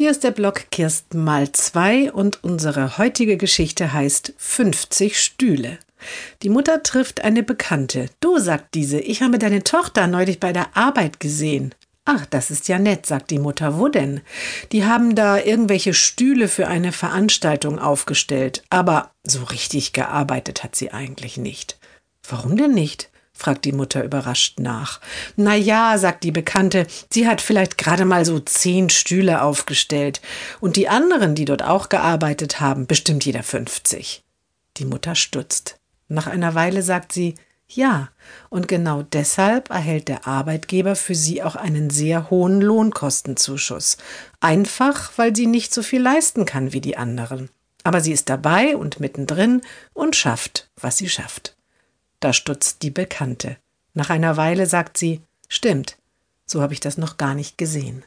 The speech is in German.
Hier ist der Blog Kirsten mal zwei und unsere heutige Geschichte heißt 50 Stühle. Die Mutter trifft eine Bekannte. Du, sagt diese, ich habe deine Tochter neulich bei der Arbeit gesehen. Ach, das ist ja nett, sagt die Mutter. Wo denn? Die haben da irgendwelche Stühle für eine Veranstaltung aufgestellt, aber so richtig gearbeitet hat sie eigentlich nicht. Warum denn nicht? Fragt die Mutter überrascht nach. Na ja, sagt die Bekannte, sie hat vielleicht gerade mal so zehn Stühle aufgestellt. Und die anderen, die dort auch gearbeitet haben, bestimmt jeder fünfzig. Die Mutter stutzt. Nach einer Weile sagt sie, ja, und genau deshalb erhält der Arbeitgeber für sie auch einen sehr hohen Lohnkostenzuschuss. Einfach, weil sie nicht so viel leisten kann wie die anderen. Aber sie ist dabei und mittendrin und schafft, was sie schafft. Da stutzt die Bekannte. Nach einer Weile sagt sie, stimmt, so habe ich das noch gar nicht gesehen.